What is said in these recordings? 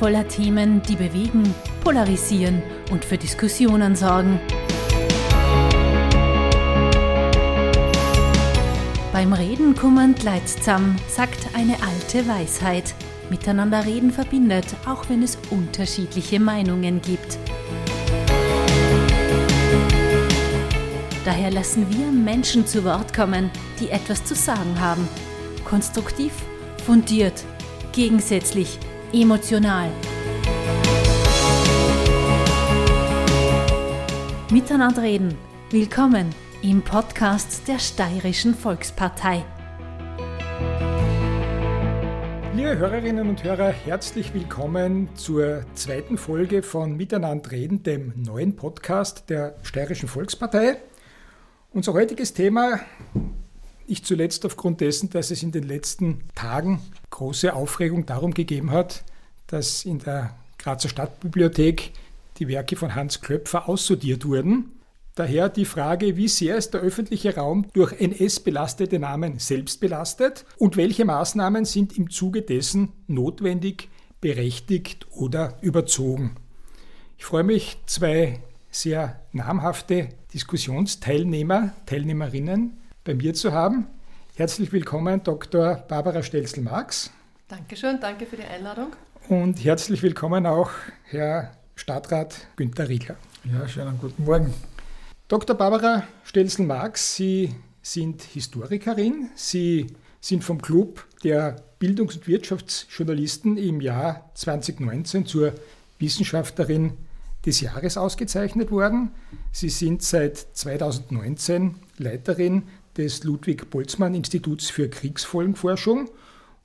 Voller Themen, die bewegen, polarisieren und für Diskussionen sorgen. Beim Reden kummernd leidsam, sagt eine alte Weisheit. Miteinander reden verbindet, auch wenn es unterschiedliche Meinungen gibt. Daher lassen wir Menschen zu Wort kommen, die etwas zu sagen haben. Konstruktiv, fundiert, gegensätzlich, emotional. Miteinander reden. Willkommen im Podcast der Steirischen Volkspartei. Liebe Hörerinnen und Hörer, herzlich willkommen zur zweiten Folge von Miteinander reden, dem neuen Podcast der Steirischen Volkspartei. Unser heutiges Thema, nicht zuletzt aufgrund dessen, dass es in den letzten Tagen große Aufregung darum gegeben hat, dass in der Grazer Stadtbibliothek die Werke von Hans Klöpfer aussortiert wurden. Daher die Frage, wie sehr ist der öffentliche Raum durch NS-belastete Namen selbst belastet und welche Maßnahmen sind im Zuge dessen notwendig, berechtigt oder überzogen. Ich freue mich, zwei sehr namhafte Diskussionsteilnehmer, Teilnehmerinnen bei mir zu haben. Herzlich willkommen, Dr. Barbara Stelzel-Marx. Dankeschön, danke für die Einladung. Und herzlich willkommen auch Herr Stadtrat Günter Riegler. Ja, schönen guten Morgen. Dr. Barbara Stelzel-Marx, Sie sind Historikerin. Sie sind vom Club der Bildungs- und Wirtschaftsjournalisten im Jahr 2019 zur Wissenschaftlerin des Jahres ausgezeichnet worden. Sie sind seit 2019 Leiterin des Ludwig-Boltzmann-Instituts für Kriegsfolgenforschung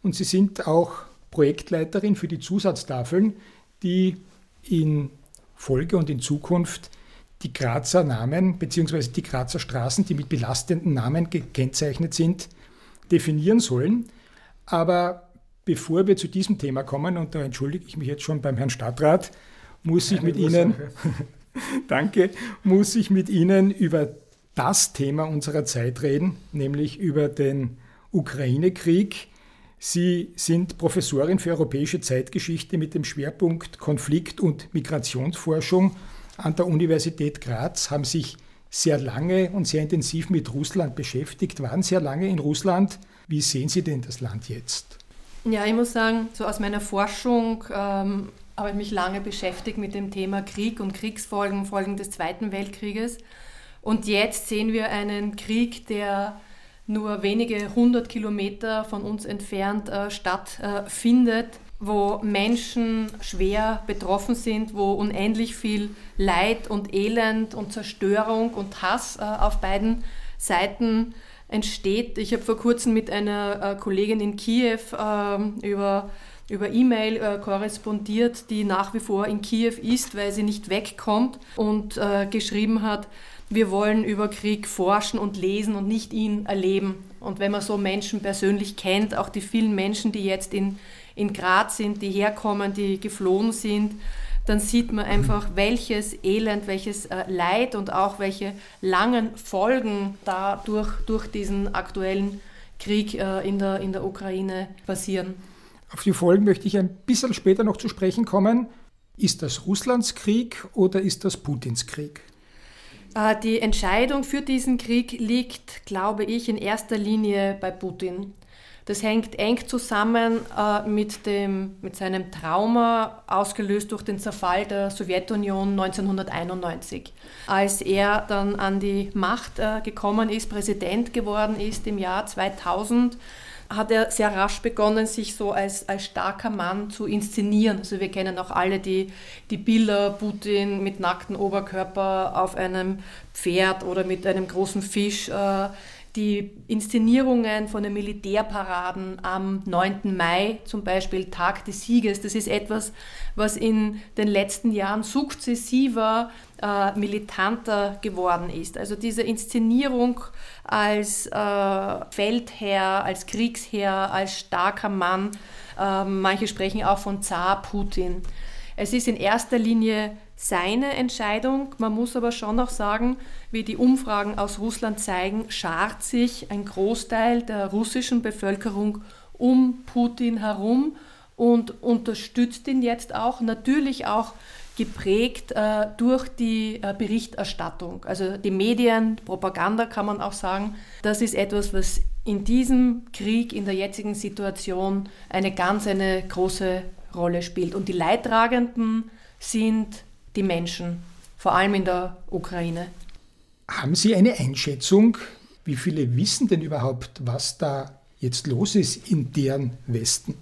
und Sie sind auch Projektleiterin für die Zusatztafeln, die in Folge und in Zukunft die Grazer Namen bzw. die Grazer Straßen, die mit belastenden Namen gekennzeichnet sind, definieren sollen. Aber bevor wir zu diesem Thema kommen, und da entschuldige ich mich jetzt schon beim Herrn Stadtrat, muss ich mit Ihnen, danke, muss ich mit Ihnen über das Thema unserer Zeit reden, nämlich über den Ukraine-Krieg. Sie sind Professorin für europäische Zeitgeschichte mit dem Schwerpunkt Konflikt- und Migrationsforschung an der Universität Graz, haben sich sehr lange und sehr intensiv mit Russland beschäftigt, waren sehr lange in Russland. Wie sehen Sie denn das Land jetzt? Ja, ich muss sagen, so aus meiner Forschung ähm, habe ich mich lange beschäftigt mit dem Thema Krieg und Kriegsfolgen, Folgen des Zweiten Weltkrieges. Und jetzt sehen wir einen Krieg, der nur wenige hundert Kilometer von uns entfernt äh, stattfindet, wo Menschen schwer betroffen sind, wo unendlich viel Leid und Elend und Zerstörung und Hass äh, auf beiden Seiten entsteht. Ich habe vor kurzem mit einer äh, Kollegin in Kiew ähm, über über E-Mail äh, korrespondiert, die nach wie vor in Kiew ist, weil sie nicht wegkommt und äh, geschrieben hat, wir wollen über Krieg forschen und lesen und nicht ihn erleben. Und wenn man so Menschen persönlich kennt, auch die vielen Menschen, die jetzt in, in Graz sind, die herkommen, die geflohen sind, dann sieht man einfach, welches Elend, welches äh, Leid und auch welche langen Folgen da durch, durch diesen aktuellen Krieg äh, in, der, in der Ukraine passieren. Auf die Folgen möchte ich ein bisschen später noch zu sprechen kommen. Ist das Russlands Krieg oder ist das Putins Krieg? Äh, die Entscheidung für diesen Krieg liegt, glaube ich, in erster Linie bei Putin. Das hängt eng zusammen äh, mit, dem, mit seinem Trauma, ausgelöst durch den Zerfall der Sowjetunion 1991. Als er dann an die Macht äh, gekommen ist, Präsident geworden ist im Jahr 2000, hat er sehr rasch begonnen, sich so als, als starker Mann zu inszenieren. Also wir kennen auch alle die, die Bilder, Putin mit nacktem Oberkörper auf einem Pferd oder mit einem großen Fisch. Äh, die Inszenierungen von den Militärparaden am 9. Mai, zum Beispiel Tag des Sieges, das ist etwas, was in den letzten Jahren sukzessiver äh, militanter geworden ist. Also diese Inszenierung als äh, Feldherr, als Kriegsherr, als starker Mann, äh, manche sprechen auch von Zar Putin. Es ist in erster Linie seine Entscheidung. Man muss aber schon auch sagen, wie die Umfragen aus Russland zeigen, schart sich ein Großteil der russischen Bevölkerung um Putin herum und unterstützt ihn jetzt auch, natürlich auch geprägt äh, durch die äh, Berichterstattung. Also die Medien, Propaganda kann man auch sagen, das ist etwas, was in diesem Krieg, in der jetzigen Situation eine ganz eine große Rolle spielt. Und die Leidtragenden sind die Menschen, vor allem in der Ukraine. Haben Sie eine Einschätzung, wie viele wissen denn überhaupt, was da jetzt los ist in deren Westen?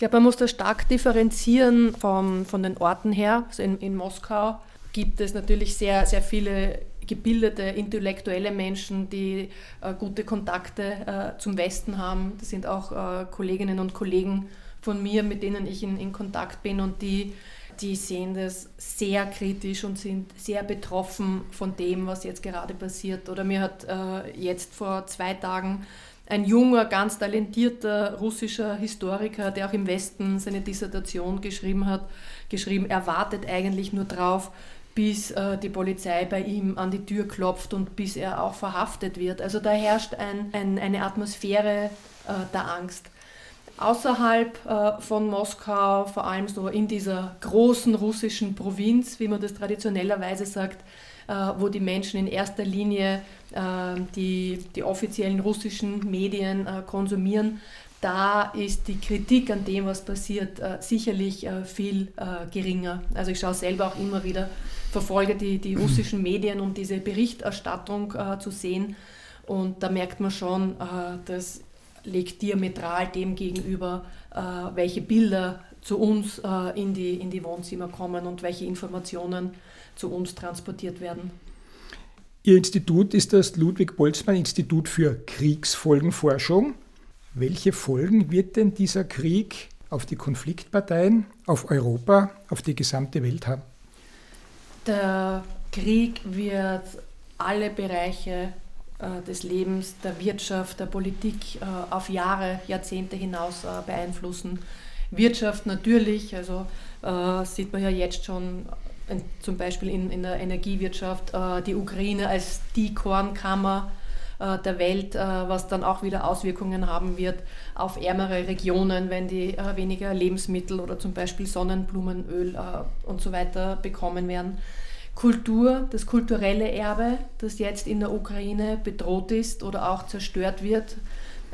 Ich glaube, man muss da stark differenzieren vom, von den Orten her. Also in, in Moskau gibt es natürlich sehr, sehr viele gebildete, intellektuelle Menschen, die äh, gute Kontakte äh, zum Westen haben. Das sind auch äh, Kolleginnen und Kollegen von mir, mit denen ich in, in Kontakt bin und die, die sehen das sehr kritisch und sind sehr betroffen von dem, was jetzt gerade passiert. Oder mir hat äh, jetzt vor zwei Tagen ein junger, ganz talentierter russischer Historiker, der auch im Westen seine Dissertation geschrieben hat, geschrieben, er wartet eigentlich nur drauf, bis äh, die Polizei bei ihm an die Tür klopft und bis er auch verhaftet wird. Also da herrscht ein, ein, eine Atmosphäre äh, der Angst. Außerhalb äh, von Moskau, vor allem so in dieser großen russischen Provinz, wie man das traditionellerweise sagt, wo die Menschen in erster Linie äh, die, die offiziellen russischen Medien äh, konsumieren, da ist die Kritik an dem, was passiert, sicherlich viel geringer. Also ich schaue selber auch immer wieder, verfolge die, die russischen Medien, um diese Berichterstattung zu sehen. Und da merkt man schon, das liegt diametral dem gegenüber, welche Bilder zu uns in, die, in die Wohnzimmer kommen und welche Informationen zu uns transportiert werden. Ihr Institut ist das Ludwig-Boltzmann-Institut für Kriegsfolgenforschung. Welche Folgen wird denn dieser Krieg auf die Konfliktparteien, auf Europa, auf die gesamte Welt haben? Der Krieg wird alle Bereiche äh, des Lebens, der Wirtschaft, der Politik äh, auf Jahre, Jahrzehnte hinaus äh, beeinflussen. Wirtschaft natürlich, also äh, sieht man ja jetzt schon zum Beispiel in, in der Energiewirtschaft, äh, die Ukraine als die Kornkammer äh, der Welt, äh, was dann auch wieder Auswirkungen haben wird auf ärmere Regionen, wenn die weniger Lebensmittel oder zum Beispiel Sonnenblumenöl und so weiter bekommen werden. Kultur, das kulturelle Erbe, das jetzt in der Ukraine bedroht ist oder auch zerstört wird,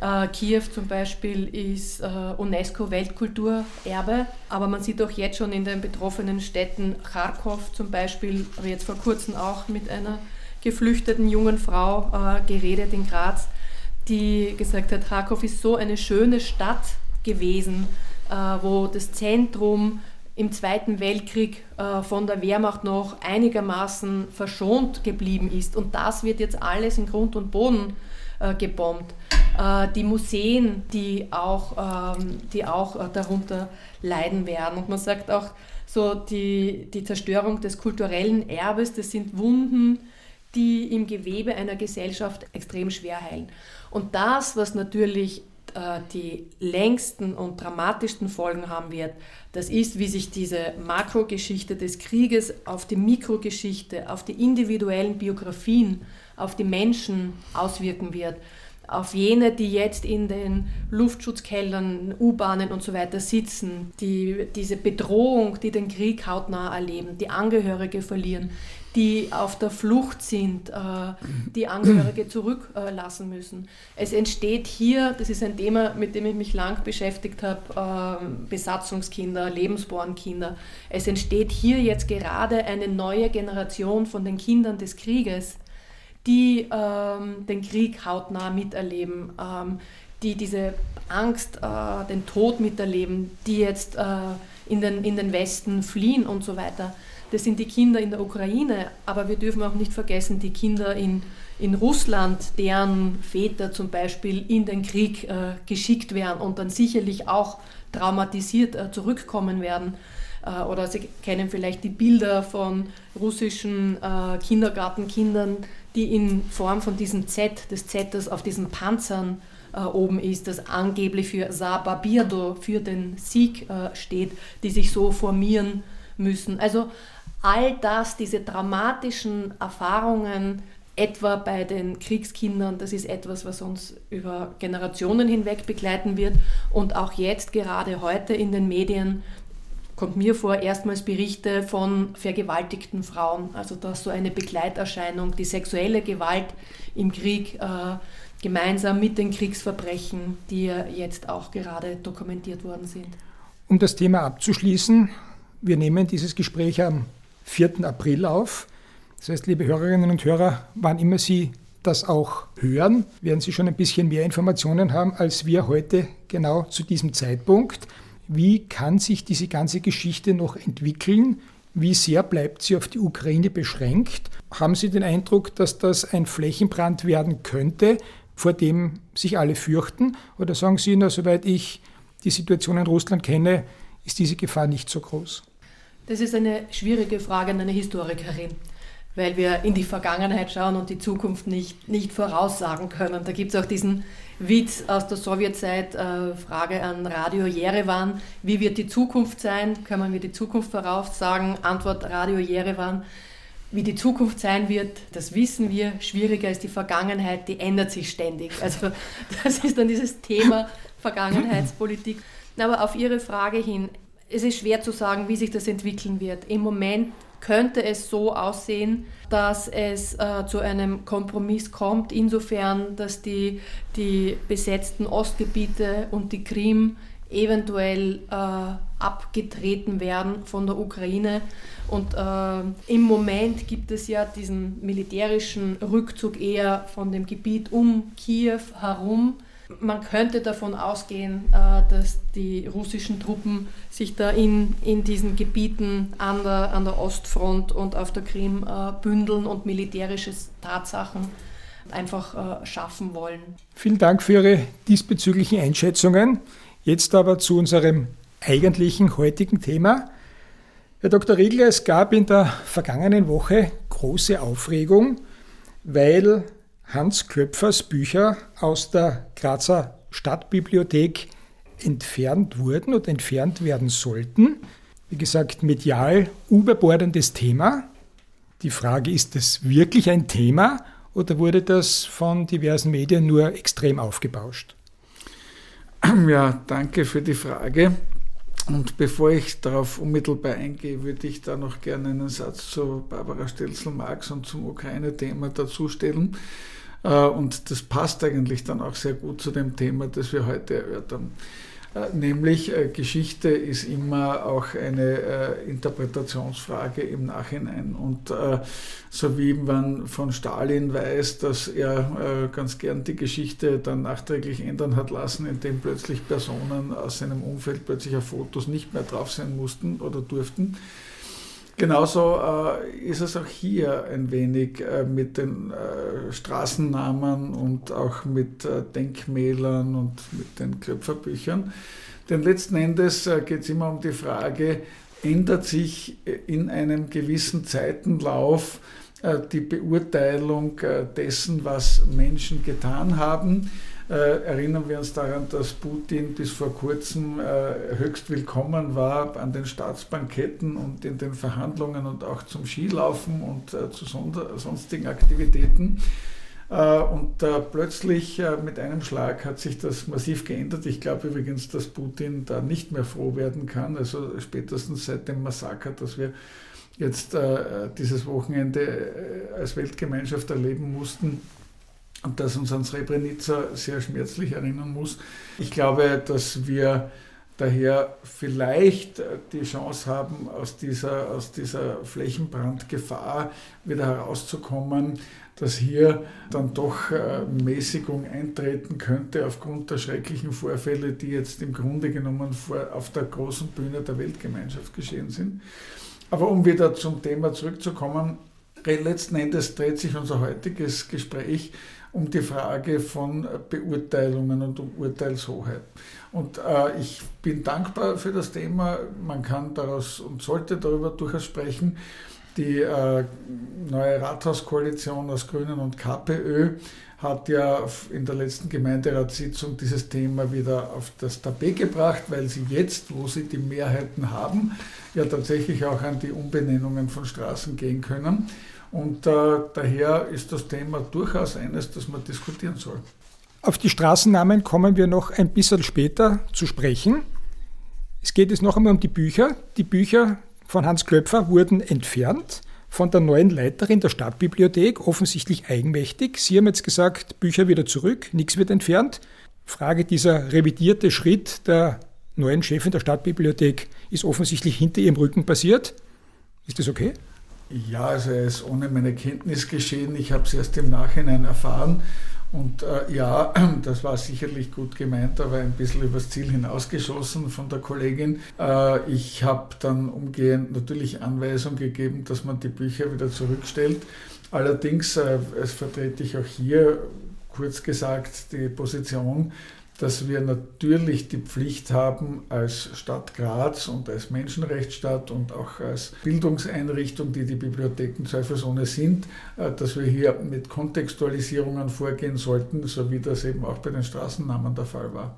äh, Kiew zum Beispiel ist äh, UNESCO-Weltkulturerbe, aber man sieht auch jetzt schon in den betroffenen Städten, Kharkov zum Beispiel, habe jetzt vor kurzem auch mit einer geflüchteten jungen Frau äh, geredet in Graz, die gesagt hat, Kharkov ist so eine schöne Stadt gewesen, äh, wo das Zentrum im Zweiten Weltkrieg äh, von der Wehrmacht noch einigermaßen verschont geblieben ist. Und das wird jetzt alles in Grund und Boden äh, gebombt. Äh, die Museen, die auch, ähm, die auch äh, darunter leiden werden. Und man sagt auch, so die, die Zerstörung des kulturellen Erbes, das sind Wunden, die im Gewebe einer Gesellschaft extrem schwer heilen. Und das, was natürlich die längsten und dramatischsten Folgen haben wird, das ist, wie sich diese Makrogeschichte des Krieges auf die Mikrogeschichte, auf die individuellen Biografien, auf die Menschen auswirken wird auf jene, die jetzt in den Luftschutzkellern, U-Bahnen und so weiter sitzen, die diese Bedrohung, die den Krieg hautnah erleben, die Angehörige verlieren, die auf der Flucht sind, äh, die Angehörige zurücklassen müssen. Es entsteht hier, das ist ein Thema, mit dem ich mich lang beschäftigt habe, ähm, Besatzungskinder, Lebensbornkinder. Es entsteht hier jetzt gerade eine neue Generation von den Kindern des Krieges, die ähm, den Krieg hautnah miterleben, ähm, die diese Angst, äh, den Tod miterleben, die jetzt äh, in, den, in den Westen fliehen und so weiter. Das sind die Kinder in der Ukraine, aber wir dürfen auch nicht vergessen, die Kinder in, in Russland, deren Väter zum Beispiel in den Krieg äh, geschickt werden und dann sicherlich auch traumatisiert äh, zurückkommen werden. Äh, oder Sie kennen vielleicht die Bilder von russischen äh, Kindergartenkindern, die in Form von diesem Z, des Z auf diesen Panzern äh, oben ist, das angeblich für Sababirdo, für den Sieg steht, die sich so formieren müssen. Also all das, diese dramatischen Erfahrungen, etwa bei den Kriegskindern. Das ist etwas, was uns über Generationen hinweg begleiten wird. Und auch jetzt, gerade heute in den Medien, kommt mir vor, erstmals Berichte von vergewaltigten Frauen. Also dass so eine Begleiterscheinung, die sexuelle Gewalt im Krieg äh, gemeinsam mit den Kriegsverbrechen, die jetzt auch gerade dokumentiert worden sind. Um das Thema abzuschließen, wir nehmen dieses Gespräch am 4. April auf. Das heißt, liebe Hörerinnen und Hörer, wann immer Sie das auch hören, werden Sie schon ein bisschen mehr Informationen haben als wir heute genau zu diesem Zeitpunkt. Wie kann sich diese ganze Geschichte noch entwickeln? Wie sehr bleibt sie auf die Ukraine beschränkt? Haben Sie den Eindruck, dass das ein Flächenbrand werden könnte, vor dem sich alle fürchten? Oder sagen Sie, na, soweit ich die Situation in Russland kenne, ist diese Gefahr nicht so groß? Das ist eine schwierige Frage an eine Historikerin weil wir in die Vergangenheit schauen und die Zukunft nicht, nicht voraussagen können. Da gibt es auch diesen Witz aus der Sowjetzeit, äh, Frage an Radio Jerewan, wie wird die Zukunft sein? Können wir die Zukunft voraussagen? Antwort Radio Jerewan, wie die Zukunft sein wird, das wissen wir. Schwieriger ist die Vergangenheit, die ändert sich ständig. Also das ist dann dieses Thema Vergangenheitspolitik. Aber auf Ihre Frage hin, es ist schwer zu sagen, wie sich das entwickeln wird. Im Moment könnte es so aussehen, dass es äh, zu einem Kompromiss kommt, insofern, dass die, die besetzten Ostgebiete und die Krim eventuell äh, abgetreten werden von der Ukraine. Und äh, im Moment gibt es ja diesen militärischen Rückzug eher von dem Gebiet um Kiew herum. Man könnte davon ausgehen, äh, dass die russischen Truppen sich da in, in diesen Gebieten an der, an der Ostfront und auf der Krim äh, bündeln und militärische Tatsachen einfach äh, schaffen wollen. Vielen Dank für Ihre diesbezüglichen Einschätzungen. Jetzt aber zu unserem eigentlichen heutigen Thema. Herr Dr. Riegler, es gab in der vergangenen Woche große Aufregung, weil Hans Klöpfers Bücher aus der Grazer Stadtbibliothek entfernt wurden und entfernt werden sollten. Wie gesagt, medial überbordendes Thema. Die Frage, ist das wirklich ein Thema oder wurde das von diversen Medien nur extrem aufgebauscht? Ja, danke für die Frage. Und bevor ich darauf unmittelbar eingehe, würde ich da noch gerne einen Satz zu Barbara Stelzel-Marx und zum Ukraine-Thema dazustellen. Äh, und das passt eigentlich dann auch sehr gut zu dem Thema, das wir heute erörtern. Äh, nämlich äh, Geschichte ist immer auch eine Interpretationsfrage im Nachhinein. Und so wie man von Stalin weiß, dass er ganz gern die Geschichte dann nachträglich ändern hat lassen, indem plötzlich Personen aus seinem Umfeld plötzlich auf Fotos nicht mehr drauf sein mussten oder durften, Genauso äh, ist es auch hier ein wenig äh, mit den äh, Straßennamen und auch mit äh, Denkmälern und mit den Klöpferbüchern. Denn letzten Endes äh, geht es immer um die Frage, ändert sich äh, in einem gewissen Zeitenlauf die Beurteilung dessen, was Menschen getan haben? Äh, erinnern wir uns daran, dass Putin bis vor kurzem äh, höchst willkommen war an den Staatsbanketten und in den Verhandlungen und auch zum Skilaufen und äh, zu sonstigen Aktivitäten. Äh, und plötzlich äh, mit einem Schlag hat sich das massiv geändert. Ich glaube übrigens, dass Putin da nicht mehr froh werden kann. Also spätestens seit dem Massaker, das wir jetzt äh, dieses Wochenende als Weltgemeinschaft erleben mussten, und das uns an Srebrenica sehr schmerzlich erinnern muss. Ich glaube, dass wir daher vielleicht die Chance haben, aus dieser, aus dieser Flächenbrandgefahr wieder herauszukommen, dass hier dann doch äh, Mäßigung eintreten könnte aufgrund der schrecklichen Vorfälle, die jetzt im Grunde genommen vor, auf der großen Bühne der Weltgemeinschaft geschehen sind. Aber um wieder zum Thema zurückzukommen, letzten Endes dreht sich unser heutiges Gespräch um die Frage von Beurteilungen und um Urteilshoheit. Und äh, ich bin dankbar für das Thema. Man kann daraus und sollte darüber durchaus sprechen. Die äh, neue Rathauskoalition aus Grünen und KPÖ hat ja in der letzten Gemeinderatssitzung dieses Thema wieder auf das Tapet gebracht, weil sie jetzt, wo sie die Mehrheiten haben, ja tatsächlich auch an die Umbenennungen von Straßen gehen können. Und äh, daher ist das Thema durchaus eines, das man diskutieren soll. Auf die Straßennamen kommen wir noch ein bisschen später zu sprechen. Es geht jetzt noch einmal um die Bücher. Die Bücher von Hans Klöpfer wurden entfernt von der neuen Leiterin der Stadtbibliothek, offensichtlich eigenmächtig. Sie haben jetzt gesagt, Bücher wieder zurück, nichts wird entfernt. Frage, dieser revidierte Schritt der neuen Chefin der Stadtbibliothek ist offensichtlich hinter ihrem Rücken passiert. Ist das okay? Ja, also er ist ohne meine Kenntnis geschehen. Ich habe es erst im Nachhinein erfahren. Und äh, ja, das war sicherlich gut gemeint, aber ein bisschen übers Ziel hinausgeschossen von der Kollegin. Äh, ich habe dann umgehend natürlich Anweisung gegeben, dass man die Bücher wieder zurückstellt. Allerdings äh, vertrete ich auch hier kurz gesagt die Position, dass wir natürlich die Pflicht haben, als Stadt Graz und als Menschenrechtsstadt und auch als Bildungseinrichtung, die die Bibliotheken zweifelsohne sind, äh, dass wir hier mit Kontextualisierungen vorgehen sollten, so wie das eben auch bei den Straßennamen der Fall war.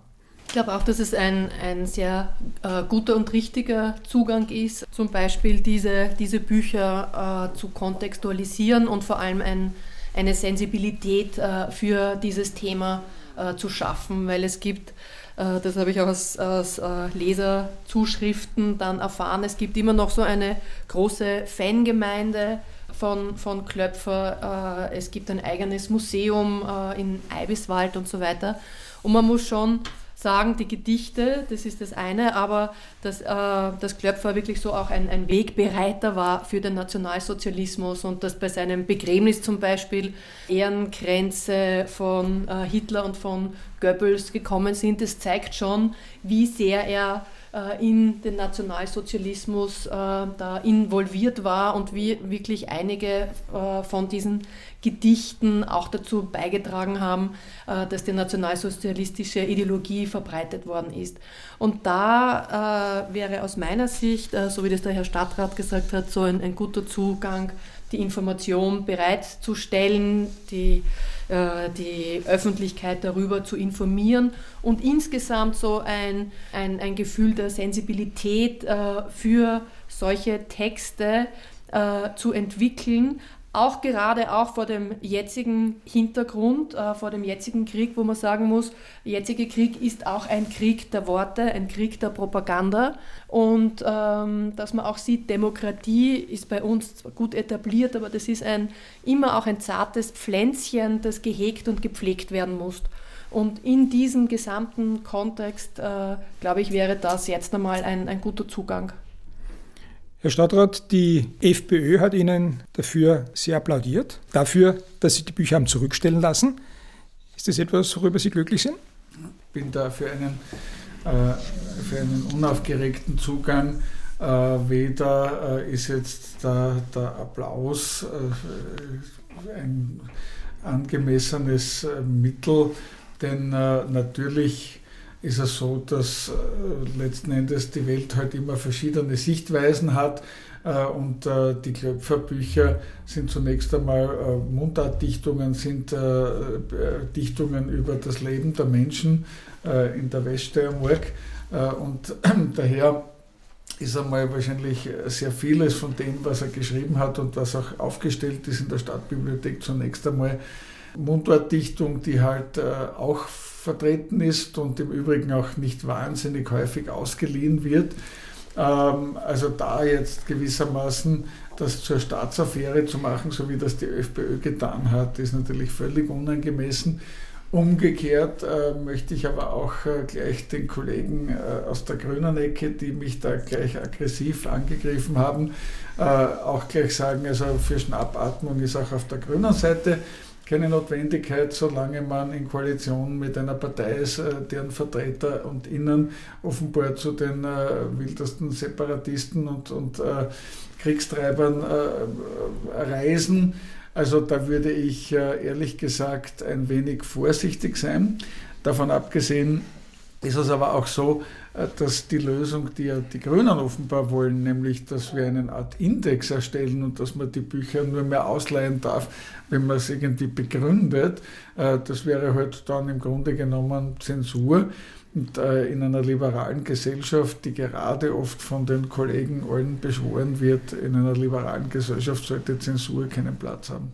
Ich glaube auch, dass es ein, ein sehr äh, guter und richtiger Zugang ist, zum Beispiel diese, diese Bücher äh, zu kontextualisieren und vor allem ein, eine Sensibilität äh, für dieses Thema äh, zu schaffen, weil es gibt, äh, das habe ich auch aus, aus äh, Leserzuschriften dann erfahren, es gibt immer noch so eine große Fangemeinde von, von Klöpfer, es gibt ein eigenes Museum in Eibiswald und so weiter. Und man muss schon sagen, die Gedichte, das ist das eine, aber dass, äh, dass Klöpfer wirklich so auch ein, ein Wegbereiter war für den Nationalsozialismus und dass bei seinem Begräbnis zum Beispiel Ehrenkränze von äh, Hitler und von Goebbels gekommen sind, das zeigt schon, wie sehr er in den Nationalsozialismus äh, da involviert war und wie wirklich einige äh, von diesen Gedichten auch dazu beigetragen haben, dass die nationalsozialistische Ideologie verbreitet worden ist. Und da wäre aus meiner Sicht, so wie das der Herr Stadtrat gesagt hat, so ein, ein guter Zugang, die Information bereitzustellen, die äh, die Öffentlichkeit darüber zu informieren und insgesamt so ein, ein, ein Gefühl der Sensibilität äh, für solche Texte äh, zu entwickeln, auch gerade auch vor dem jetzigen Hintergrund, äh, vor dem jetzigen Krieg, wo man sagen muss, der jetzige Krieg ist auch ein Krieg der Worte, ein Krieg der Propaganda. Und ähm, dass man auch sieht, Demokratie ist bei uns gut etabliert, aber das ist ein, immer auch ein zartes Pflänzchen, das gehegt und gepflegt werden muss. Und in diesem gesamten Kontext, äh, glaube ich, wäre das jetzt einmal ein, ein guter Zugang. Herr Stadtrat, die FPÖ hat Ihnen dafür sehr applaudiert, dafür, dass Sie die Bücher haben zurückstellen lassen. Ist das etwas, worüber Sie glücklich sind? Ich bin da für einen, äh, für einen unaufgeregten Zugang. Äh, weder äh, ist jetzt da, der Applaus äh, ein angemessenes äh, Mittel, denn äh, natürlich ist es so, dass äh, letzten Endes die Welt halt immer verschiedene Sichtweisen hat. Äh, und äh, die Klöpferbücher sind zunächst einmal Mundartdichtungen, sind Dichtungen über das Leben der Menschen in der Weststeiermark. und daher ist einmal wahrscheinlich sehr vieles von dem, was er geschrieben hat und was auch aufgestellt ist in der Stadtbibliothek, zunächst einmal Mundartdichtung, die halt auch vertreten ist und im Übrigen auch nicht wahnsinnig häufig ausgeliehen wird. Ähm, also da jetzt gewissermaßen das zur Staatsaffäre zu machen, so wie das die FPÖ getan hat, ist natürlich völlig unangemessen. Umgekehrt äh, möchte ich aber auch äh, gleich den Kollegen äh, aus der grünen Ecke, die mich da gleich aggressiv angegriffen haben, auch gleich sagen, also für Schnappatmung ist auch auf der grünen Seite keine Notwendigkeit, solange man in Koalition mit einer Partei ist, äh, deren Vertreter und Innen offenbar zu den äh, wildesten Separatisten und, und äh, Kriegstreibern reisen. Also da würde ich ehrlich gesagt ein wenig vorsichtig sein. Davon abgesehen ist es aber auch so, dass die Lösung, die ja die Grünen offenbar wollen, nämlich, dass wir eine Art Index erstellen und dass man die Bücher nur mehr ausleihen darf, wenn man es irgendwie begründet, äh, das wäre halt dann im Grunde genommen Zensur. Und äh, in einer liberalen Gesellschaft, die gerade oft von den Kollegen allen beschworen wird, in einer liberalen Gesellschaft sollte Zensur keinen Platz haben.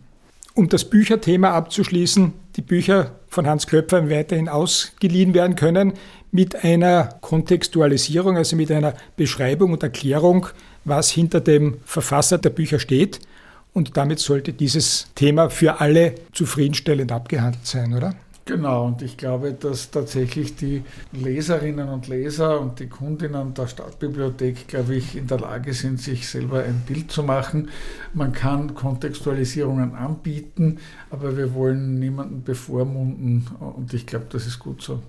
Um das Bücherthema abzuschließen, die Bücher von Hans Klöpfer weiterhin ausgeliehen werden können mit einer Kontextualisierung, also mit einer Beschreibung und Erklärung, was hinter dem Verfasser der Bücher steht. Und damit sollte dieses Thema für alle zufriedenstellend abgehandelt sein, oder? Genau, und ich glaube, dass tatsächlich die Leserinnen und Leser und die Kundinnen der Stadtbibliothek, glaube ich, in der Lage sind, sich selber ein Bild zu machen. Man kann Kontextualisierungen anbieten, aber wir wollen niemanden bevormunden und ich glaube, das ist gut so.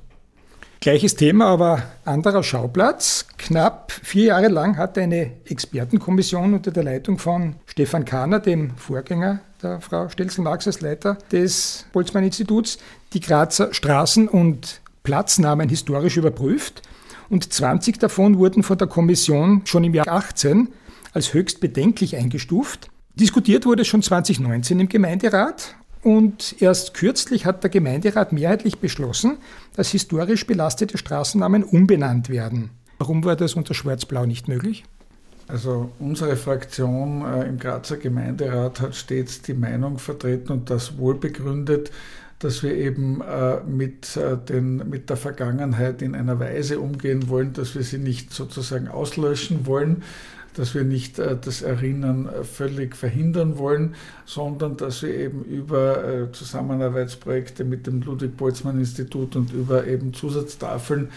Gleiches Thema, aber anderer Schauplatz. Knapp vier Jahre lang hat eine Expertenkommission unter der Leitung von Stefan Kahner, dem Vorgänger der Frau Stelzel-Marx als Leiter des Boltzmann-Instituts, die Grazer Straßen- und Platznamen historisch überprüft. Und 20 davon wurden von der Kommission schon im Jahr 18 als höchst bedenklich eingestuft. Diskutiert wurde schon 2019 im Gemeinderat und erst kürzlich hat der Gemeinderat mehrheitlich beschlossen, dass historisch belastete Straßennamen umbenannt werden. Warum war das unter Schwarz-Blau nicht möglich? Also unsere Fraktion äh, im Grazer Gemeinderat hat stets die Meinung vertreten und das wohl begründet, dass wir eben äh, mit, äh, den, mit der Vergangenheit in einer Weise umgehen wollen, dass wir sie nicht sozusagen auslöschen wollen, dass wir nicht äh, das Erinnern äh, völlig verhindern wollen, sondern dass wir eben über äh, Zusammenarbeitsprojekte mit dem Ludwig-Boltzmann-Institut und über eben Zusatztafeln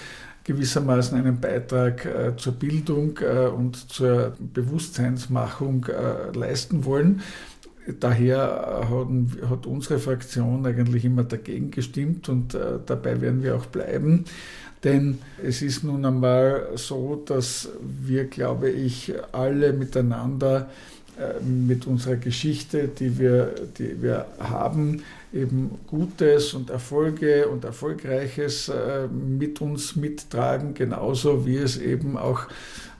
gewissermaßen einen Beitrag zur Bildung und zur Bewusstseinsmachung leisten wollen. Daher hat unsere Fraktion eigentlich immer dagegen gestimmt und dabei werden wir auch bleiben. Denn es ist nun einmal so, dass wir, glaube ich, alle miteinander äh, mit unserer Geschichte, die wir, die wir haben, eben Gutes und Erfolge und Erfolgreiches äh, mit uns mittragen, genauso wie es eben auch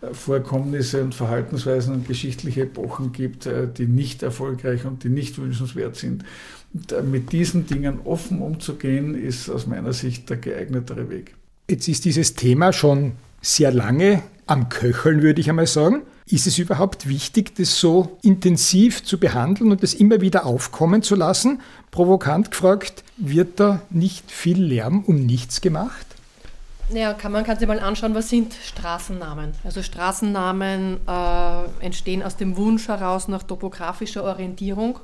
äh, Vorkommnisse und Verhaltensweisen und geschichtliche Epochen gibt, die nicht erfolgreich und die nicht wünschenswert sind. Und mit diesen Dingen offen umzugehen, ist aus meiner Sicht der geeignetere Weg. Jetzt ist dieses Thema schon sehr lange am Köcheln, würde ich einmal sagen. Ist es überhaupt wichtig, das so intensiv zu behandeln und das immer wieder aufkommen zu lassen? Provokant gefragt, wird da nicht viel Lärm um nichts gemacht? Ja, kann, man kann sich mal anschauen, was sind Straßennamen. Also Straßennamen äh, entstehen aus dem Wunsch heraus nach topografischer Orientierung.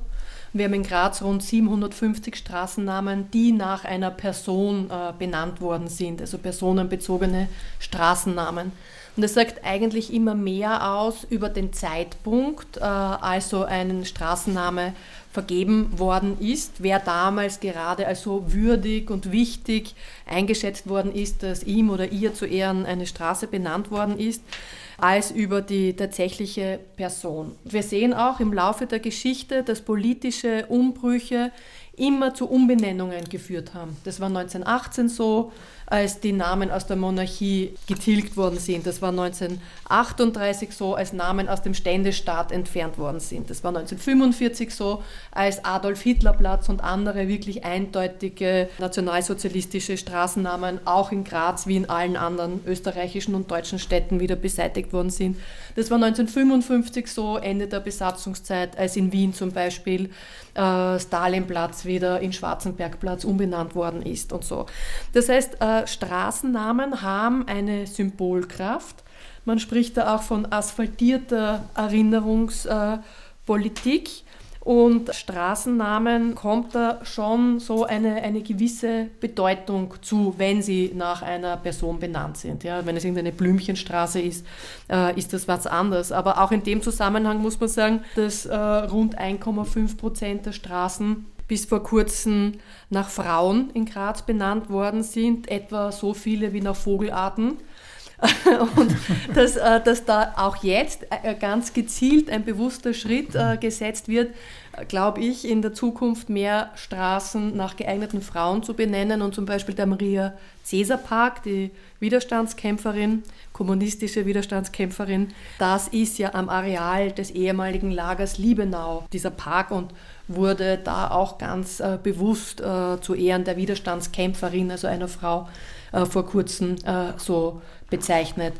Wir haben in Graz rund 750 Straßennamen, die nach einer Person äh, benannt worden sind, also personenbezogene Straßennamen. Und das sagt eigentlich immer mehr aus über den Zeitpunkt, äh, als so ein Straßenname vergeben worden ist, wer damals gerade als so würdig und wichtig eingeschätzt worden ist, dass ihm oder ihr zu Ehren eine Straße benannt worden ist als über die tatsächliche Person. Wir sehen auch im Laufe der Geschichte, dass politische Umbrüche immer zu Umbenennungen geführt haben. Das war 1918 so, als die Namen aus der Monarchie getilgt worden sind. Das war 1938 so, als Namen aus dem Ständestaat entfernt worden sind. Das war 1945 so, als Adolf Hitler Platz und andere wirklich eindeutige nationalsozialistische Straßennamen auch in Graz wie in allen anderen österreichischen und deutschen Städten wieder beseitigt worden sind. Das war 1955 so, Ende der Besatzungszeit, als in Wien zum Beispiel äh, Stalinplatz wieder in Schwarzenbergplatz umbenannt worden ist und so. Das heißt, äh, Straßennamen haben eine Symbolkraft. Man spricht da auch von asphaltierter Erinnerungspolitik. Und Straßennamen kommt da schon so eine, eine gewisse Bedeutung zu, wenn sie nach einer Person benannt sind. Ja, wenn es irgendeine Blümchenstraße ist, äh, ist das was anderes. Aber auch in dem Zusammenhang muss man sagen, dass äh, rund 1,5 Prozent der Straßen bis vor kurzem nach Frauen in Graz benannt worden sind, etwa so viele wie nach Vogelarten. und dass, äh, dass da auch jetzt äh, ganz gezielt ein bewusster Schritt äh, gesetzt wird, glaube ich, in der Zukunft mehr Straßen nach geeigneten Frauen zu benennen und zum Beispiel der Maria Cäsar Park, die Widerstandskämpferin, kommunistische Widerstandskämpferin, das ist ja am Areal des ehemaligen Lagers Liebenau, dieser Park und wurde da auch ganz äh, bewusst äh, zu Ehren der Widerstandskämpferin, also einer Frau, äh, vor kurzem äh, so bezeichnet.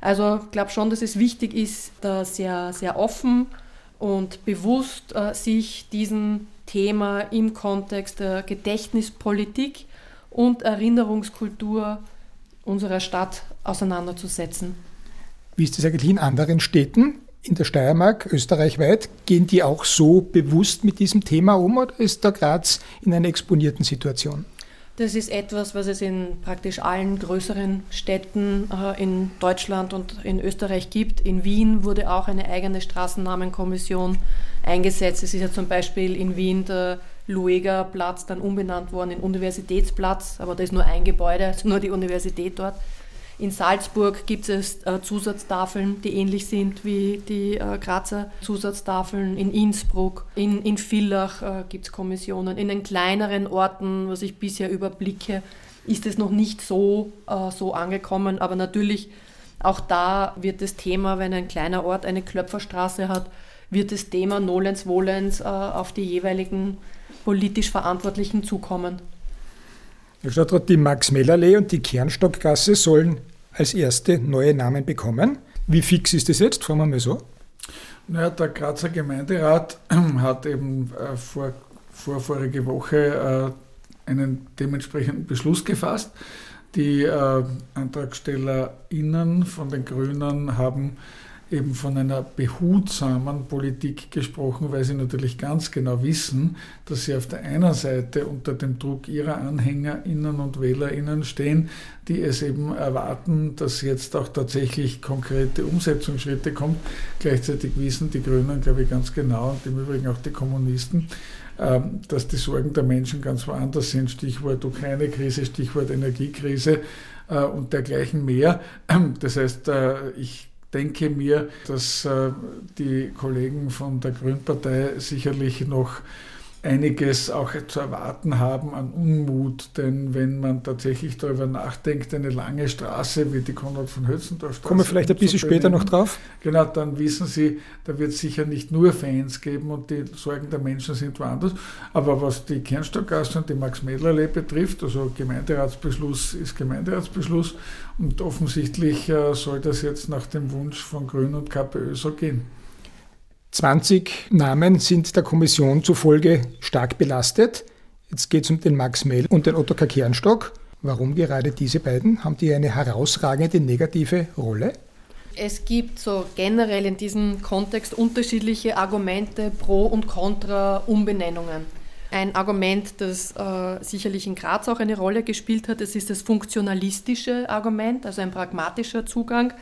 Also ich glaube schon, dass es wichtig ist, da sehr, sehr offen und bewusst äh, sich diesem Thema im Kontext der Gedächtnispolitik und Erinnerungskultur unserer Stadt auseinanderzusetzen. Wie ist das eigentlich in anderen Städten? In der Steiermark, österreichweit, gehen die auch so bewusst mit diesem Thema um oder ist da Graz in einer exponierten Situation? Das ist etwas, was es in praktisch allen größeren Städten äh, in Deutschland und in Österreich gibt. In Wien wurde auch eine eigene Straßennamenkommission eingesetzt. Es ist ja zum Beispiel in Wien der Lueger Platz dann umbenannt worden in Universitätsplatz, aber da ist nur ein Gebäude, also nur die Universität dort. In Salzburg gibt es äh, Zusatztafeln, die ähnlich sind wie die äh, Grazer Zusatztafeln. In Innsbruck, in, in Villach äh, gibt es Kommissionen. In den kleineren Orten, was ich bisher überblicke, ist es noch nicht so, so angekommen. Aber natürlich, auch da wird das Thema, wenn ein kleiner Ort eine Klöpferstraße hat, wird das Thema Nolens Wohlens äh, auf die jeweiligen politisch Verantwortlichen zukommen. Herr Stadtrat, die Max-Meller-Allee und die Kernstockgasse sollen als erste neue Namen bekommen. Wie fix ist das jetzt? Fragen wir mal so. Naja, der Grazer Gemeinderat hat eben äh, vor, vor vorige Woche äh, einen dementsprechenden Beschluss gefasst. Die äh, AntragstellerInnen von den Grünen haben eben von einer behutsamen Politik gesprochen, weil sie natürlich ganz genau wissen, dass sie auf der einen Seite unter dem Druck ihrer AnhängerInnen und WählerInnen stehen, die es eben erwarten, dass jetzt auch tatsächlich konkrete Umsetzungsschritte kommen. Gleichzeitig wissen die Grünen, glaube ich, ganz genau und im Übrigen auch die Kommunisten, ähm, dass die Sorgen der Menschen ganz woanders sind. Stichwort Ukraine-Krise, Stichwort Energiekrise äh, und dergleichen mehr. Das heißt, äh, ich denke mir, dass äh, die Kollegen von der Grünpartei sicherlich noch einiges auch zu erwarten haben an Unmut, denn wenn man tatsächlich darüber nachdenkt, eine lange Straße wie die Konrad von Hötzendorf Straße. Kommen wir vielleicht ein bisschen später noch drauf? Genau, dann wissen Sie, da wird es sicher nicht nur Fans geben und die Sorgen der Menschen sind woanders. Aber was die Kernstockgasse und die Max-Medler-Allee betrifft, also Gemeinderatsbeschluss ist Gemeinderatsbeschluss und offensichtlich äh, soll das jetzt nach dem Wunsch von Grün und KPÖ so gehen. 20 Namen sind der Kommission zufolge stark belastet. Jetzt geht es um den Max Mehl und den Ottokar Kernstock. Warum gerade diese beiden? Haben die eine herausragende negative Rolle? Es gibt so generell in diesem Kontext unterschiedliche Argumente pro und contra Umbenennungen. Ein Argument, das äh, sicherlich in Graz auch eine Rolle gespielt hat, das ist das funktionalistische Argument, also ein pragmatischer Zugang.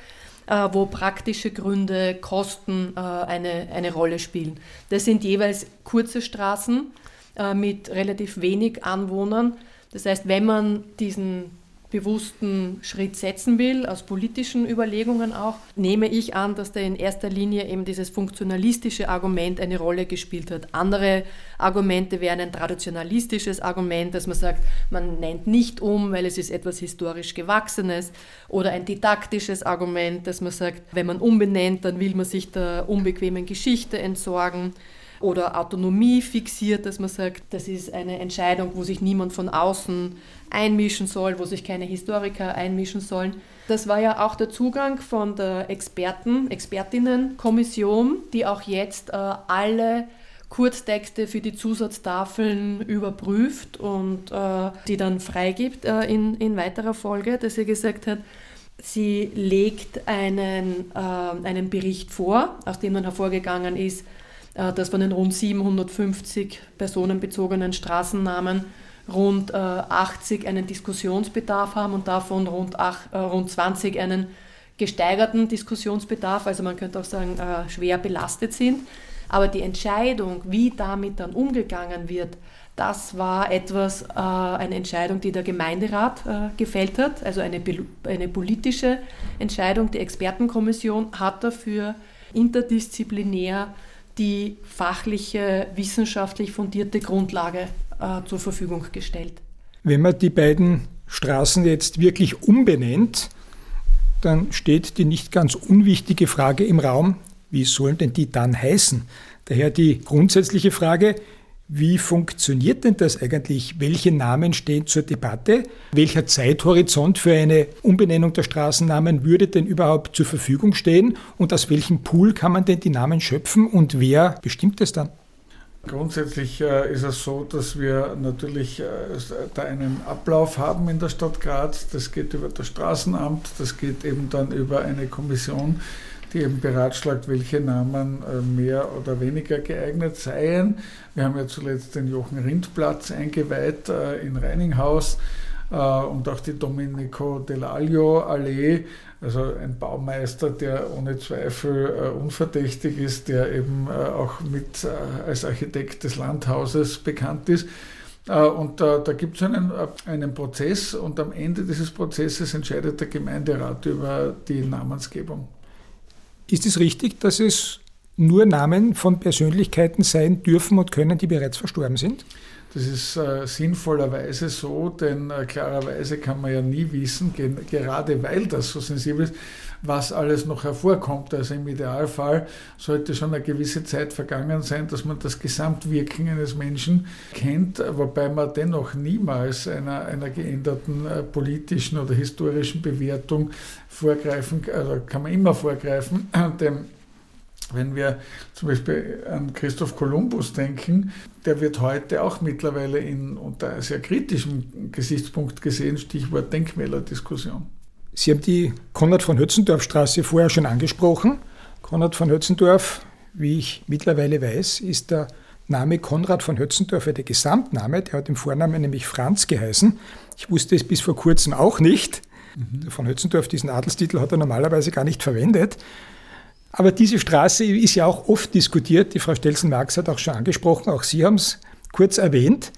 Äh, wo praktische Gründe, Kosten äh, eine, eine Rolle spielen. Das sind jeweils kurze Straßen äh, mit relativ wenig Anwohnern. Das heißt, wenn man diesen bewussten Schritt setzen will, aus politischen Überlegungen auch, nehme ich an, dass da in erster Linie eben dieses funktionalistische Argument eine Rolle gespielt hat. Andere Argumente wären ein traditionalistisches Argument, dass man sagt, man nennt nicht um, weil es ist etwas historisch Gewachsenes, oder ein didaktisches Argument, dass man sagt, wenn man umbenennt, dann will man sich der unbequemen Geschichte entsorgen oder Autonomie fixiert, dass man sagt, das ist eine Entscheidung, wo sich niemand von außen einmischen soll, wo sich keine Historiker einmischen sollen. Das war ja auch der Zugang von der Experten, Expertinnenkommission, die auch jetzt äh, alle Kurztexte für die Zusatztafeln überprüft und äh, die dann freigibt äh, in, in weiterer Folge, dass sie gesagt hat, sie legt einen, äh, einen Bericht vor, aus dem dann hervorgegangen ist, äh, dass von den rund 750 personenbezogenen Straßennamen rund 80 äh, einen Diskussionsbedarf haben und davon rund, 8, äh, rund 20 einen gesteigerten Diskussionsbedarf, also man könnte auch sagen, schwer belastet sind. Aber die Entscheidung, wie damit dann umgegangen wird, Das war etwas, äh, eine Entscheidung, die der Gemeinderat äh, gefällt hat, also eine, eine politische Entscheidung. Die Expertenkommission hat dafür interdisziplinär die fachliche, wissenschaftlich fundierte Grundlage äh, zur Verfügung gestellt. Wenn man die beiden Straßen jetzt wirklich umbenennt, dann steht die nicht ganz unwichtige Frage im Raum, wie sollen denn die dann heißen? Daher die grundsätzliche Frage, wie funktioniert denn das eigentlich? Welche Namen stehen zur Debatte? Welcher Zeithorizont für eine Umbenennung der Straßennamen würde denn überhaupt zur Verfügung stehen? Und aus welchem Pool kann man denn die Namen schöpfen und wer bestimmt es dann? Grundsätzlich äh, ist es so, dass wir natürlich äh, da einen Ablauf haben in der Stadt Graz. Das geht über das Straßenamt, das geht eben dann über eine Kommission, die eben beratschlagt, welche Namen äh, mehr oder weniger geeignet seien. Wir haben ja zuletzt den Jochen Rindplatz eingeweiht in Reininghaus und auch die Domenico Dell'Aglio Allee, also ein Baumeister, der ohne Zweifel unverdächtig ist, der eben auch mit als Architekt des Landhauses bekannt ist. Und da, da gibt es einen, einen Prozess und am Ende dieses Prozesses entscheidet der Gemeinderat über die Namensgebung. Ist es richtig, dass es nur Namen von Persönlichkeiten sein dürfen und können, die bereits verstorben sind? Das ist äh, sinnvollerweise so, denn äh, klarerweise kann man ja nie wissen, gerade weil das so sensibel ist, was alles noch hervorkommt. Also im Idealfall sollte schon eine gewisse Zeit vergangen sein, dass man das Gesamtwirken eines Menschen kennt, wobei man dennoch niemals einer, einer geänderten äh, politischen oder historischen Bewertung vorgreifen, also kann man immer vorgreifen, denn wenn wir zum Beispiel an Christoph Kolumbus denken, der wird heute auch mittlerweile in, unter sehr kritischem Gesichtspunkt gesehen, Stichwort Denkmälerdiskussion. Sie haben die Konrad von Hötzendorf Straße vorher schon angesprochen. Konrad von Hötzendorf, wie ich mittlerweile weiß, ist der Name Konrad von Hötzendorf der Gesamtname. Der hat im Vornamen nämlich Franz geheißen. Ich wusste es bis vor kurzem auch nicht. Mhm. Von Hötzendorf, diesen Adelstitel hat er normalerweise gar nicht verwendet. Aber diese Straße ist ja auch oft diskutiert. Die Frau Stelzen-Marx hat auch schon angesprochen, auch Sie haben es kurz erwähnt.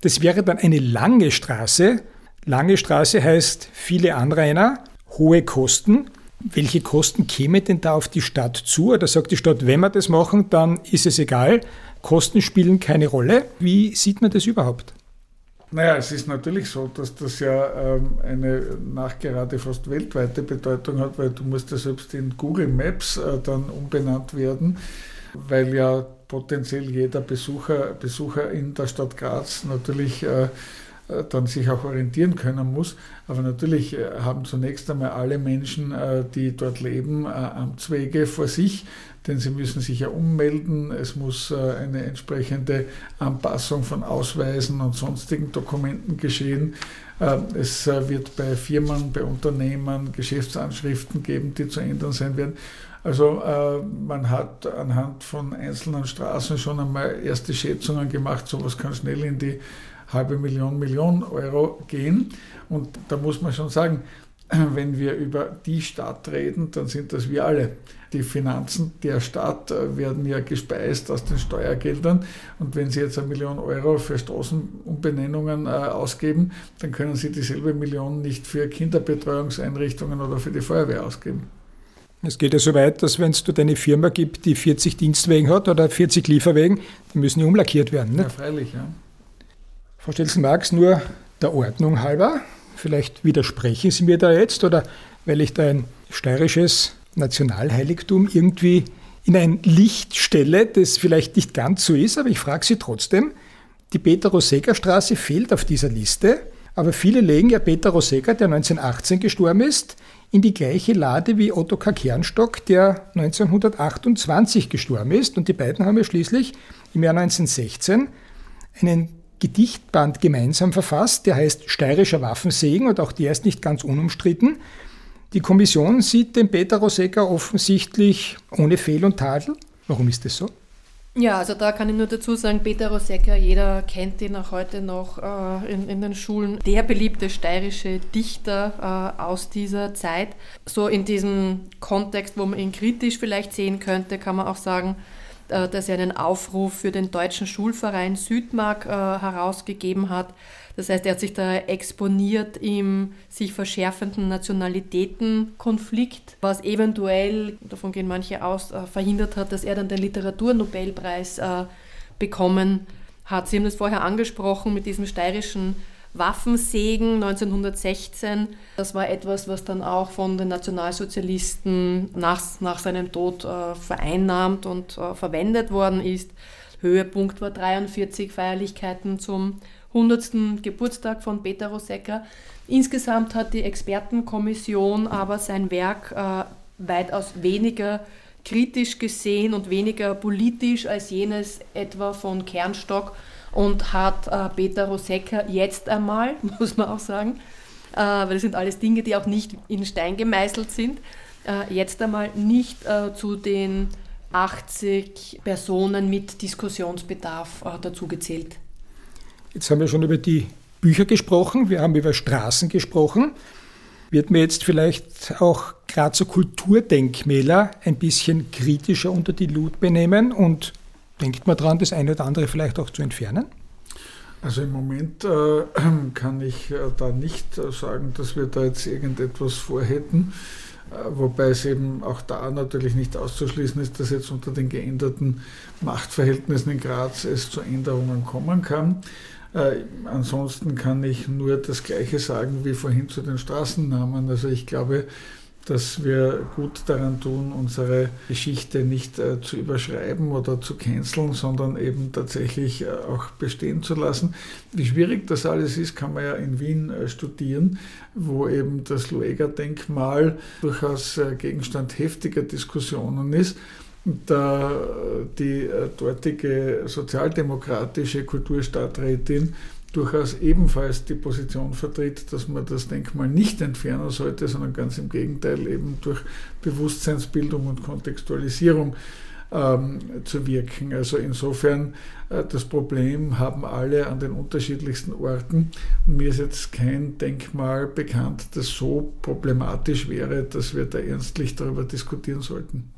Das wäre dann eine lange Straße. Lange Straße heißt viele Anrainer, hohe Kosten. Welche Kosten kämen denn da auf die Stadt zu? Oder sagt die Stadt, wenn wir das machen, dann ist es egal. Kosten spielen keine Rolle. Wie sieht man das überhaupt? Naja, es ist natürlich so, dass das ja ähm, eine nachgerade fast weltweite Bedeutung hat, weil du musst ja selbst in Google Maps äh, dann umbenannt werden, weil ja potenziell jeder Besucher, Besucher in der Stadt Graz natürlich äh, äh dann sich auch orientieren können muss. Aber natürlich äh, haben zunächst einmal alle Menschen, äh, die dort leben, Amtswege vor sich denn sie müssen sich ja ummelden. Es muss äh, eine entsprechende Anpassung von Ausweisen und sonstigen Dokumenten geschehen. Ähm, es äh, wird bei Firmen, bei Unternehmen Geschäftsanschriften geben, die zu ändern sein werden. Also äh, man hat anhand von einzelnen Straßen schon einmal erste Schätzungen gemacht. Sowas kann schnell in die halbe Million, Million Euro gehen. Und da muss man schon sagen, wenn wir über die Stadt reden, dann sind das wir alle. Die Finanzen der Stadt äh, werden ja gespeist aus den Steuergeldern. Und wenn Sie jetzt eine Million Euro für Straßenumbenennungen äh, ausgeben, dann können Sie dieselbe Million nicht für Kinderbetreuungseinrichtungen oder für die Feuerwehr ausgeben. Es geht ja so weit, dass wenn es dort eine Firma gibt, die 40 Dienstwegen hat oder 40 Lieferwegen, die müssen ja umlackiert werden. Nicht? Ja, freilich, ja. Frau Stelzen-Marx, nur der Ordnung halber, vielleicht widersprechen Sie mir da jetzt oder weil ich da ein steirisches Nationalheiligtum irgendwie in ein Licht stelle, das vielleicht nicht ganz so ist, aber ich frage Sie trotzdem. Die Peter-Rosegger-Straße fehlt auf dieser Liste, aber viele legen ja Peter Rosegger, der 1918 gestorben ist, in die gleiche Lade wie Ottokar Kernstock, der 1928 gestorben ist. Und die beiden haben ja schließlich im Jahr 1916 einen Gedichtband gemeinsam verfasst, der heißt Steirischer Waffensegen und auch der ist nicht ganz unumstritten. Die Kommission sieht den Peter Rosecker offensichtlich ohne Fehl und Tadel. Warum ist das so? Ja, also da kann ich nur dazu sagen, Peter Rosecker, jeder kennt ihn auch heute noch äh, in, in, den Schulen. Der beliebte steirische Dichter äh, aus dieser Zeit. So in diesem Kontext, wo man ihn kritisch vielleicht sehen könnte, kann man auch sagen, äh, dass er einen Aufruf für den deutschen Schulverein Südmark äh, herausgegeben hat. Das heißt, er hat sich da exponiert im sich verschärfenden Nationalitätenkonflikt, was eventuell, davon gehen manche aus, äh, verhindert hat, dass er dann den Literaturnobelpreis bekommen hat. Sie haben das vorher angesprochen mit diesem steirischen Waffensegen 1916. Das war etwas, was dann auch von den Nationalsozialisten nach, nach seinem Tod äh, vereinnahmt und äh, verwendet worden ist. Höhepunkt war 43 Feierlichkeiten zum 100. Geburtstag von Peter Rosecker. Insgesamt hat die Expertenkommission aber sein Werk äh, weitaus weniger kritisch gesehen und weniger politisch als jenes etwa von Kernstock und hat äh, Peter Rosecker jetzt einmal, muss man auch sagen, äh, weil das sind alles Dinge, die auch nicht in Stein gemeißelt sind, äh, jetzt einmal nicht äh, zu den 80 Personen mit Diskussionsbedarf äh, dazugezählt. Jetzt haben wir schon über die Bücher gesprochen, wir haben über Straßen gesprochen. Wird mir jetzt vielleicht auch Grazer Kulturdenkmäler ein bisschen kritischer unter die Lupe nehmen und denkt man daran, das eine oder andere vielleicht auch zu entfernen? Also im Moment äh, kann ich äh, da nicht äh, sagen, dass wir da jetzt irgendetwas vorhätten. Äh, wobei es eben auch da natürlich nicht auszuschließen ist, dass jetzt unter den geänderten Machtverhältnissen in Graz es zu Änderungen kommen kann. Äh, ansonsten kann ich nur das Gleiche sagen wie vorhin zu den Straßennamen. Also ich glaube, dass wir gut daran tun, unsere Geschichte nicht äh, zu überschreiben oder zu canceln, sondern eben tatsächlich äh, auch bestehen zu lassen. Wie schwierig das alles ist, kann man ja in Wien äh, studieren, wo eben das Lueger-Denkmal durchaus äh, Gegenstand heftiger Diskussionen ist da die äh, dortige sozialdemokratische Kulturstadträtin durchaus ebenfalls die Position vertritt, dass man das Denkmal nicht entfernen sollte, sondern ganz im Gegenteil eben durch Bewusstseinsbildung und Kontextualisierung ähm, zu wirken. Also insofern äh, das Problem haben alle an den unterschiedlichsten Orten. Mir ist jetzt kein Denkmal bekannt, das so problematisch wäre, dass wir da ernstlich darüber diskutieren sollten.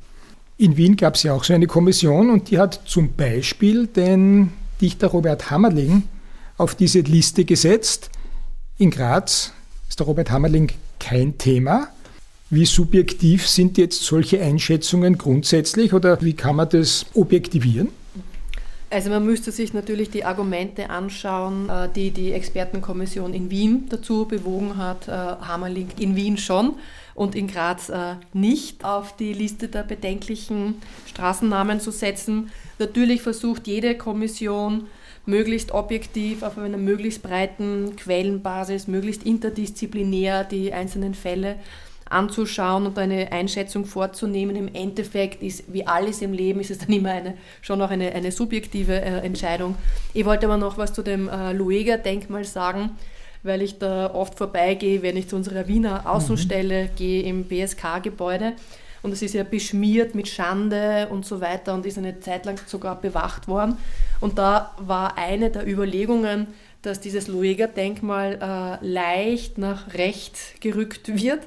In Wien gab es ja auch so eine Kommission und die hat zum Beispiel den Dichter Robert Hammerling auf diese Liste gesetzt. In Graz ist der Robert Hammerling kein Thema. Wie subjektiv sind jetzt solche Einschätzungen grundsätzlich oder wie kann man das objektivieren? Also man müsste sich natürlich die Argumente anschauen, äh, die die Expertenkommission in Wien dazu bewogen hat. Äh, Hammerling in Wien schon und in Graz äh, nicht auf die Liste der bedenklichen Straßennamen zu setzen. Natürlich versucht jede Kommission möglichst objektiv, auf einer möglichst breiten Quellenbasis, möglichst interdisziplinär die einzelnen Fälle anzuschauen und eine Einschätzung vorzunehmen. Im Endeffekt ist, wie alles im Leben, ist es dann immer eine, schon auch eine, eine subjektive äh, Entscheidung. Ich wollte aber noch was zu dem äh, Lueger-Denkmal sagen, weil ich da oft vorbeigehe, wenn ich zu unserer Wiener Außenstelle mhm. gehe im BSK-Gebäude. Und es ist ja beschmiert mit Schande und so weiter und ist eine Zeit lang sogar bewacht worden. Und da war eine der Überlegungen, dass dieses Lueger-Denkmal äh, leicht nach rechts gerückt wird,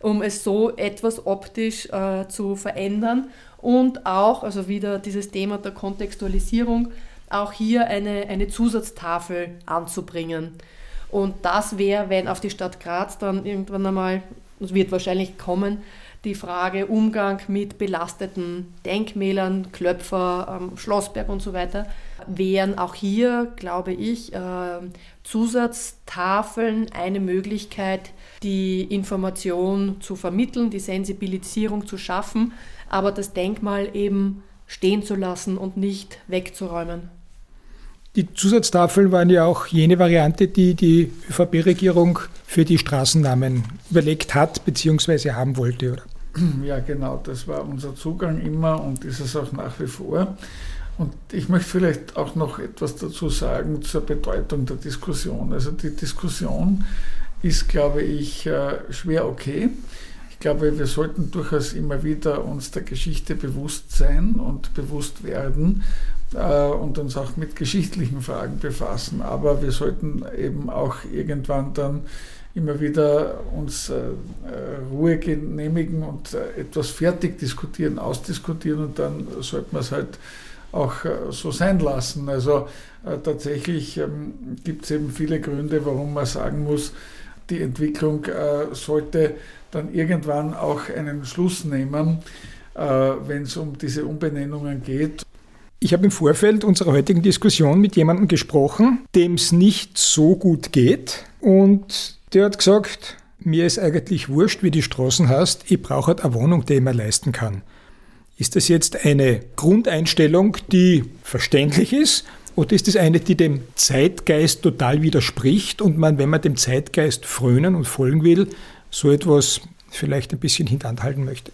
um es so etwas optisch äh, zu verändern. Und auch, also wieder dieses Thema der Kontextualisierung, auch hier eine, eine Zusatztafel anzubringen. Und das wäre, wenn auf die Stadt Graz dann irgendwann einmal, das wird wahrscheinlich kommen, die Frage Umgang mit belasteten Denkmälern, Klöpfer, ähm, Schlossberg und so weiter, wären auch hier, glaube ich, äh, Zusatztafeln eine Möglichkeit, die Information zu vermitteln, die Sensibilisierung zu schaffen, aber das Denkmal eben stehen zu lassen und nicht wegzuräumen. Die Zusatztafeln waren ja auch jene Variante, die die ÖVP-Regierung für die Straßennamen überlegt hat bzw. haben wollte, oder? Ja, genau, das war unser Zugang immer und ist es auch nach wie vor. Und ich möchte vielleicht auch noch etwas dazu sagen zur Bedeutung der Diskussion. Also die Diskussion ist, glaube ich, äh, schwer okay. Ich glaube, wir sollten durchaus immer wieder uns der Geschichte bewusst sein und bewusst werden und uns auch mit geschichtlichen Fragen befassen. Aber wir sollten eben auch irgendwann dann immer wieder uns äh, Ruhe genehmigen und äh, etwas fertig diskutieren, ausdiskutieren und dann sollte man es halt auch äh, so sein lassen. Also äh, tatsächlich ähm, gibt es eben viele Gründe, warum man sagen muss, die Entwicklung äh, sollte dann irgendwann auch einen Schluss nehmen, wenn es um diese Umbenennungen geht. Ich habe im Vorfeld unserer heutigen Diskussion mit jemandem gesprochen, dem es nicht so gut geht. Und der hat gesagt, mir ist eigentlich wurscht, wie die Straßen heißt, ich brauche halt eine Wohnung, die ich mir leisten kann. Ist das jetzt eine Grundeinstellung, die verständlich ist? Oder ist das eine, die dem Zeitgeist total widerspricht und man, wenn man dem Zeitgeist frönen und folgen will, so etwas vielleicht ein bisschen hintanhalten möchte?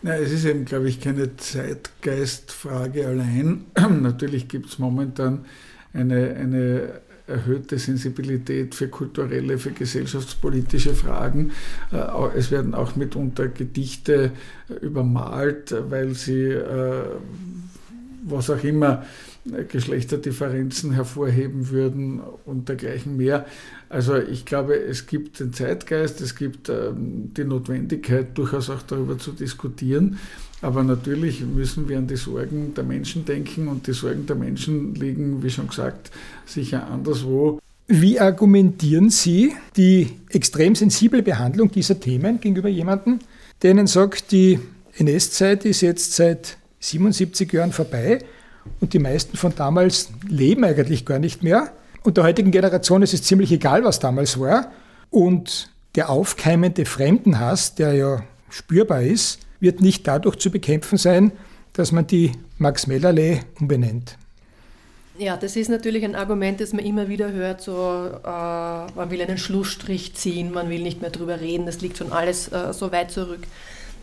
Na, es ist eben, glaube ich, keine Zeitgeistfrage allein. Natürlich gibt es momentan eine, eine erhöhte Sensibilität für kulturelle, für gesellschaftspolitische Fragen. Äh, es werden auch mitunter Gedichte übermalt, weil sie äh, was auch immer Geschlechterdifferenzen hervorheben würden und dergleichen mehr. Also ich glaube, es gibt den Zeitgeist, es gibt ähm, die Notwendigkeit, durchaus auch darüber zu diskutieren. Aber natürlich müssen wir an die Sorgen der Menschen denken und die Sorgen der Menschen liegen, wie schon gesagt, sicher anderswo. Wie argumentieren Sie die extrem sensible Behandlung dieser Themen gegenüber jemandem, der Ihnen sagt, die NS-Zeit ist jetzt seit 77 Jahren vorbei und die meisten von damals leben eigentlich gar nicht mehr. Und der heutigen Generation ist es ziemlich egal, was damals war. Und der aufkeimende Fremdenhass, der ja spürbar ist, wird nicht dadurch zu bekämpfen sein, dass man die Max-Mellerlee umbenennt. Ja, das ist natürlich ein Argument, das man immer wieder hört, so äh, man will einen Schlussstrich ziehen, man will nicht mehr drüber reden, das liegt schon alles äh, so weit zurück.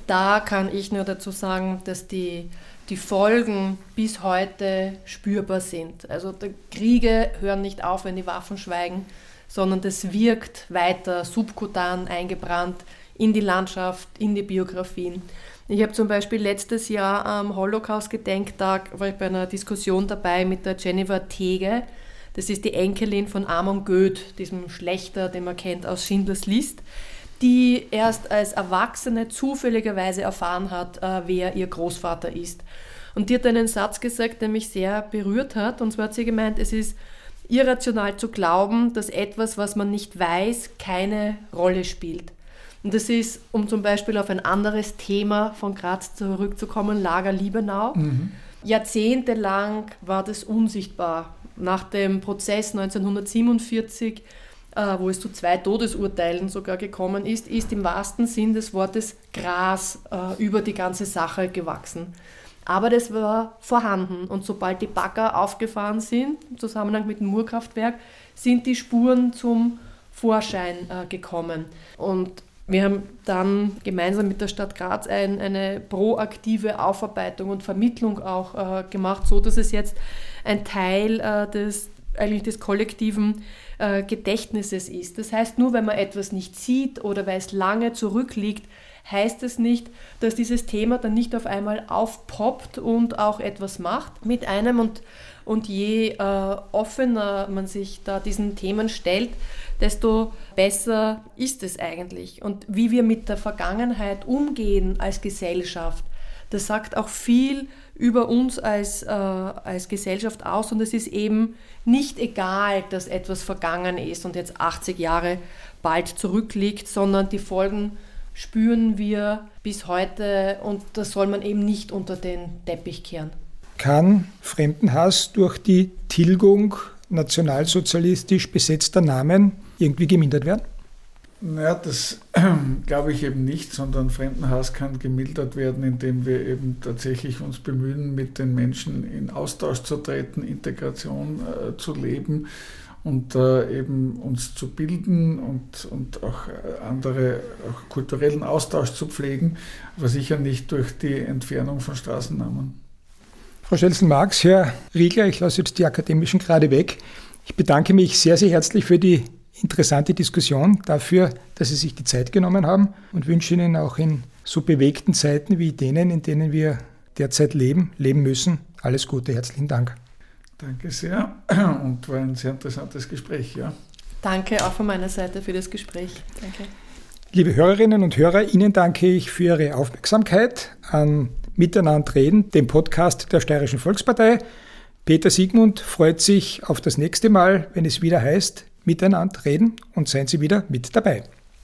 Da kann ich nur dazu sagen, dass die, die Folgen bis heute spürbar sind. Also Kriege hören nicht auf, wenn die Waffen schweigen, sondern das wirkt weiter subkutan eingebrannt in die Landschaft, in die Biografien. Ich habe zum Beispiel letztes Jahr am Holocaust-Gedenktag, war ich bei einer Diskussion dabei mit der Jennifer Tege. Das ist die Enkelin von Amon Goeth, diesem Schlechter, den man kennt aus Schindlers List, die erst als Erwachsene zufälligerweise erfahren hat, äh, wer ihr Großvater ist. Und die hat einen Satz gesagt, der mich sehr berührt hat. Und zwar hat sie gemeint, es ist irrational zu glauben, dass etwas, was man nicht weiß, keine Rolle spielt. Und das ist, um zum Beispiel auf ein anderes Thema von Graz zurückzukommen, Lager Liebenau. Mhm. Jahrzehntelang war das unsichtbar. Nach dem Prozess 1947, äh, wo es zu zwei Todesurteilen sogar gekommen ist, ist im wahrsten Sinn des Wortes Gras äh, über die ganze Sache gewachsen. Aber das war vorhanden und sobald die Bagger aufgefahren sind, im Zusammenhang mit dem Murkraftwerk, sind die Spuren zum Vorschein äh, gekommen. Und wir haben dann gemeinsam mit der Stadt Graz ein, eine proaktive Aufarbeitung und Vermittlung auch äh, gemacht, so dass es jetzt ein Teil äh, des eigentlich des kollektiven äh, Gedächtnisses ist. Das heißt, nur wenn man etwas nicht sieht oder weil es lange zurückliegt, heißt es nicht, dass dieses Thema dann nicht auf einmal aufpoppt und auch etwas macht mit einem und, und je äh, offener man sich da diesen Themen stellt, desto besser ist es eigentlich. Und wie wir mit der Vergangenheit umgehen als Gesellschaft, das sagt auch viel über uns als, äh, als Gesellschaft aus und es ist eben nicht egal, dass etwas vergangen ist und jetzt 80 Jahre bald zurückliegt, sondern die Folgen spüren wir bis heute und das soll man eben nicht unter den Teppich kehren. Kann Fremdenhass durch die Tilgung nationalsozialistisch besetzter Namen irgendwie gemindert werden? Naja, das glaube ich eben nicht, sondern Fremdenhass kann gemildert werden, indem wir eben tatsächlich uns bemühen, mit den Menschen in Austausch zu treten, Integration äh, zu leben und äh, eben uns zu bilden und, und auch äh, andere auch kulturellen Austausch zu pflegen, aber sicher nicht durch die Entfernung von Straßennamen. Frau Schelsen-Marx, Herr Riegler, ich lasse jetzt die akademischen gerade weg. Ich bedanke mich sehr, sehr herzlich für die interessante Diskussion, dafür, dass Sie sich die Zeit genommen haben und wünsche Ihnen auch in so bewegten Zeiten wie denen, in denen wir derzeit leben, leben müssen, alles Gute. Herzlichen Dank. Danke sehr und war ein sehr interessantes Gespräch, ja. Danke auch von meiner Seite für das Gespräch. Danke. Liebe Hörerinnen und Hörer, Ihnen danke ich für Ihre Aufmerksamkeit an Miteinander reden, dem Podcast der Steirischen Volkspartei. Peter Siegmund freut sich auf das nächste Mal, wenn es wieder heißt, Miteinander reden und seien Sie wieder mit dabei.